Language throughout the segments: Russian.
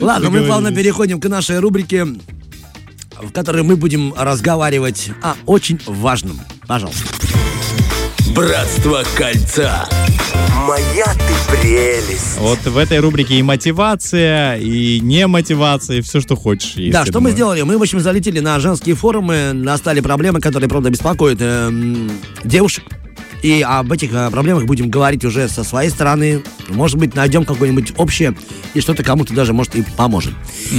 Ладно, мы плавно переходим к нашей рубрике, в которой мы будем разговаривать о очень важном. Пожалуйста. Братство кольца. Моя ты прелесть. Вот в этой рубрике и мотивация, и не мотивация, и все, что хочешь. Да, что мы сделали? Мы, в общем, залетели на женские форумы, настали проблемы, которые, правда, беспокоят эм, девушек. И об этих э, проблемах будем говорить уже со своей стороны. Может быть, найдем какое-нибудь общее, и что-то кому-то даже, может, и поможет.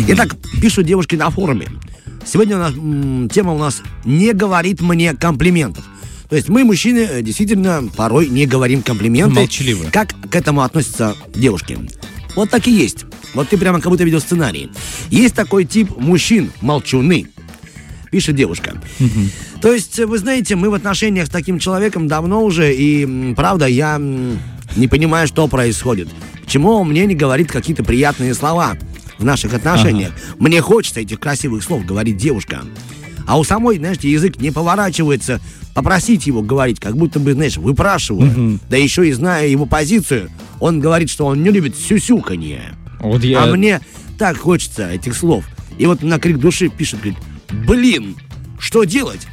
Итак, пишут девушки на форуме. Сегодня у нас, м, тема у нас «Не говорит мне комплиментов». То есть мы, мужчины, э, действительно порой не говорим комплименты. Молчаливы. Как к этому относятся девушки? Вот так и есть. Вот ты прямо как будто видел сценарий. Есть такой тип мужчин, молчуны, пишет девушка. То есть, вы знаете, мы в отношениях с таким человеком давно уже, и правда, я не понимаю, что происходит. Почему он мне не говорит какие-то приятные слова в наших отношениях? Мне хочется этих красивых слов говорить девушка. А у самой, знаете, язык не поворачивается попросить его говорить, как будто бы, знаешь, выпрашивая. Да еще и зная его позицию, он говорит, что он не любит сюсюканье. Вот я... А мне так хочется этих слов. И вот на крик души пишет, говорит, блин, что делать?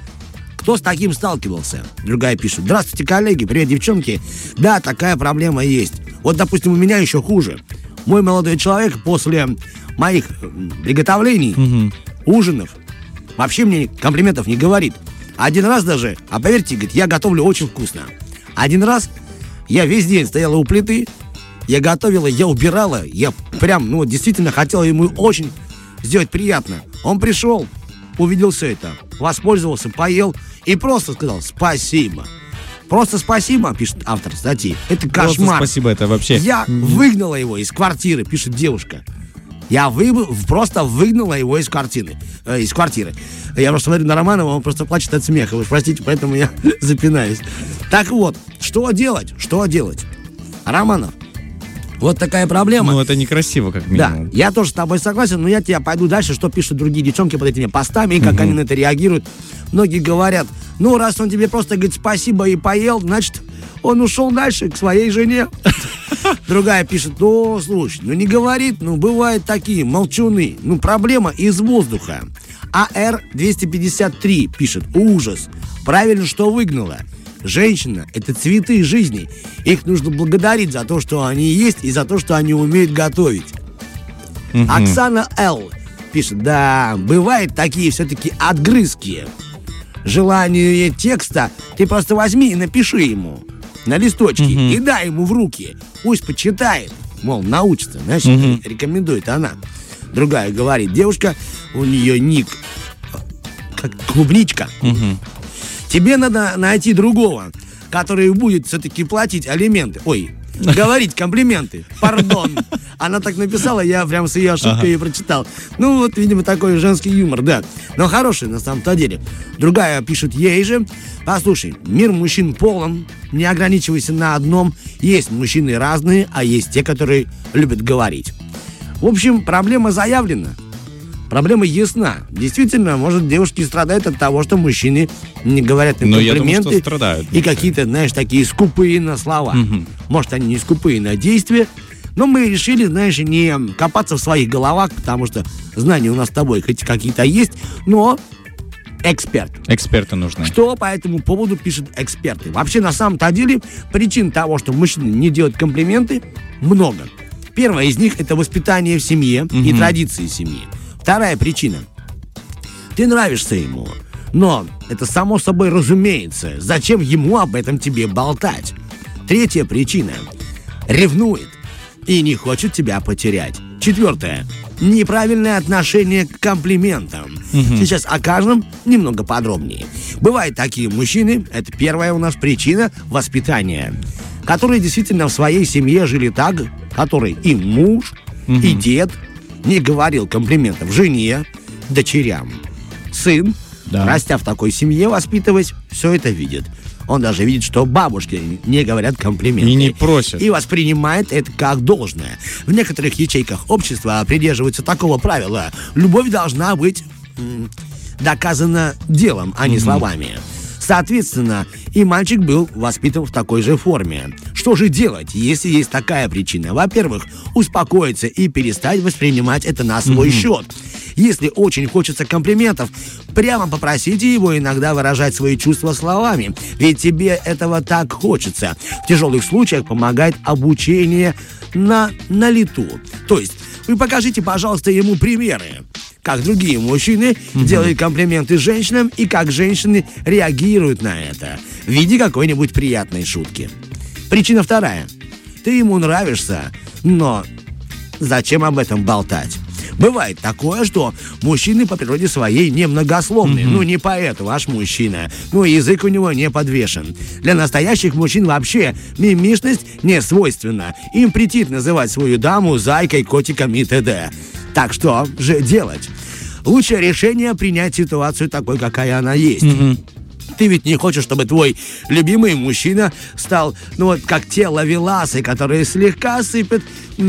Кто с таким сталкивался? Другая пишет, здравствуйте, коллеги, привет, девчонки. Да, такая проблема есть. Вот, допустим, у меня еще хуже. Мой молодой человек после моих приготовлений, ужинов, вообще мне комплиментов не говорит. Один раз даже, а поверьте, говорит, я готовлю очень вкусно. Один раз я весь день стояла у плиты, я готовила, я убирала, я прям, ну, вот действительно хотела ему очень сделать приятно. Он пришел, увидел все это, воспользовался, поел и просто сказал спасибо. Просто спасибо, пишет автор статьи. Это Просто кошмар. спасибо, это вообще... Я выгнала его из квартиры, пишет девушка. Я вы, просто выгнала его из квартиры. э, из квартиры. Я просто смотрю на Романова, он просто плачет от смеха. Вы простите, поэтому я запинаюсь. Так вот, что делать? Что делать? Романов, вот такая проблема. Ну, это некрасиво, как Да, минимум. я тоже с тобой согласен, но я тебя пойду дальше, что пишут другие девчонки под этими постами, и как они на это реагируют. Многие говорят, ну, раз он тебе просто говорит спасибо и поел, значит, он ушел дальше к своей жене. Другая пишет, ну, слушай, ну не говорит, ну, бывают такие молчуны. Ну, проблема из воздуха. АР-253 пишет, ужас, правильно, что выгнала. Женщина – это цветы жизни. Их нужно благодарить за то, что они есть, и за то, что они умеют готовить. Оксана Л. пишет, да, бывают такие все-таки отгрызки. Желание текста ты просто возьми и напиши ему на листочке и дай ему в руки. Пусть почитает. Мол, научится. Знаешь, рекомендует она. Другая говорит, девушка, у нее ник э, как клубничка. Тебе надо найти другого, который будет все-таки платить алименты. Ой, говорить комплименты. Пардон. Она так написала, я прям с ее ошибкой и прочитал. Ну, вот, видимо, такой женский юмор, да. Но хороший на самом-то деле. Другая пишет ей же. Послушай, мир мужчин полон. Не ограничивайся на одном. Есть мужчины разные, а есть те, которые любят говорить. В общем, проблема заявлена. Проблема ясна. Действительно, может, девушки страдают от того, что мужчины не говорят им Но я думаю, комплименты. что страдают, И какие-то, знаешь, такие скупые на слова. Может, они не скупые на действия. Но мы решили, знаешь, не копаться в своих головах, потому что знания у нас с тобой хоть какие-то есть, но эксперт. Эксперты нужны. Что по этому поводу пишут эксперты? Вообще, на самом-то деле, причин того, что мужчины не делают комплименты, много. Первая из них – это воспитание в семье и традиции семьи. Вторая причина – ты нравишься ему, но это само собой разумеется. Зачем ему об этом тебе болтать? Третья причина – ревнует и не хочет тебя потерять. Четвертое – неправильное отношение к комплиментам. Сейчас о каждом немного подробнее. Бывают такие мужчины, это первая у нас причина воспитания, которые действительно в своей семье жили так, который и муж, и дед не говорил комплиментов жене, дочерям. Сын, Да. растя в такой семье, воспитываясь, все это видит. Он даже видит, что бабушки не говорят комплименты. И не просят. И воспринимает это как должное. В некоторых ячейках общества придерживаются такого правила. Любовь должна быть доказана делом, а не словами. Соответственно, и мальчик был воспитан в такой же форме. Что же делать, если есть такая причина? Во-первых, успокоиться и перестать воспринимать это на свой счет. Если очень хочется комплиментов, прямо попросите его иногда выражать свои чувства словами, ведь тебе этого так хочется. В тяжелых случаях помогает обучение на, на лету. То есть вы покажите, пожалуйста, ему примеры как другие мужчины делают комплименты женщинам и как женщины реагируют на это в виде какой-нибудь приятной шутки. Причина вторая. Ты ему нравишься, но зачем об этом болтать? Бывает такое, что мужчины по природе своей немногословны. Ну, не поэт ваш мужчина. Ну, язык у него не подвешен. Для настоящих мужчин вообще мимишность не свойственна. Им претит называть свою даму зайкой, котиком и т.д. Так что же делать? Лучшее решение принять ситуацию такой, какая она есть. Ты ведь не хочешь, чтобы твой любимый мужчина стал, ну вот, как те лавеласы, которые слегка сыпят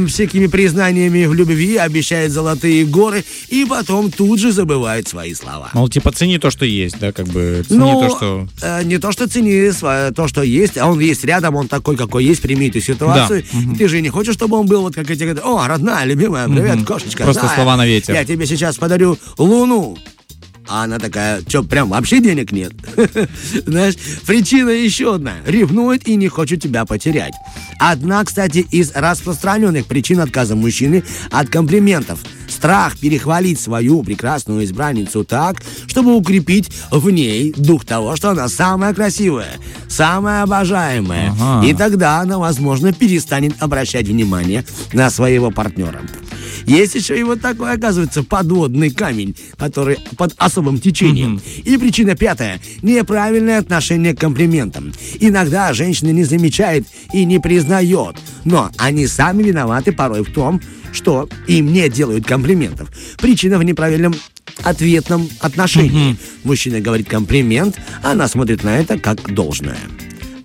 всякими признаниями в любви, обещает золотые горы и потом тут же забывает свои слова. Мол, типа, цени то, что есть, да, как бы, цени Ну, то, что... э, не то, что цени то, что есть, а он есть рядом, он такой, какой есть, прими эту ситуацию. Ты же не хочешь, чтобы он был вот как эти, о, родная, любимая, привет, кошечка. Просто знаю, слова на ветер. Я тебе сейчас подарю луну. А она такая, что, прям вообще денег нет? Знаешь, причина еще одна. Ревнует и не хочет тебя потерять. Одна, кстати, из распространенных причин отказа мужчины от комплиментов. Страх перехвалить свою прекрасную избранницу так, чтобы укрепить в ней дух того, что она самая красивая, самая обожаемая. Ага. И тогда она, возможно, перестанет обращать внимание на своего партнера. Есть еще и вот такой, оказывается, подводный камень, который под особым течением. И причина пятая – неправильное отношение к комплиментам. Иногда женщина не замечает и не признает, но они сами виноваты порой в том, что им не делают комплиментов. Причина в неправильном ответном отношении. Мужчина говорит комплимент, а она смотрит на это как должное.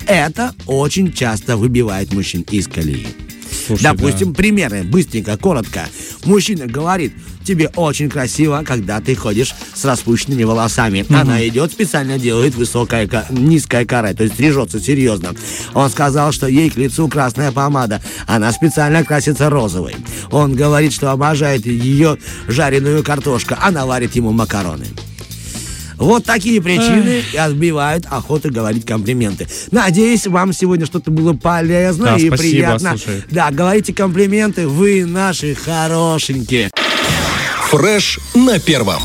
Это очень часто выбивает мужчин из колеи. Слушай, Допустим, примеры, быстренько, коротко. Мужчина говорит, тебе очень красиво, когда ты ходишь с распущенными волосами. Она идет, специально делает высокое, ка- низкое каре, то есть стрижется серьезно. Он сказал, что ей к лицу красная помада. Она специально красится розовой. Он говорит, что обожает ее жареную картошку. Она варит ему макароны. Вот такие причины и отбивают охоту говорить комплименты. Надеюсь, вам сегодня что-то было полезно Да, и спасибо, приятно. слушай. Да, говорите комплименты, вы наши хорошенькие. Фреш на первом.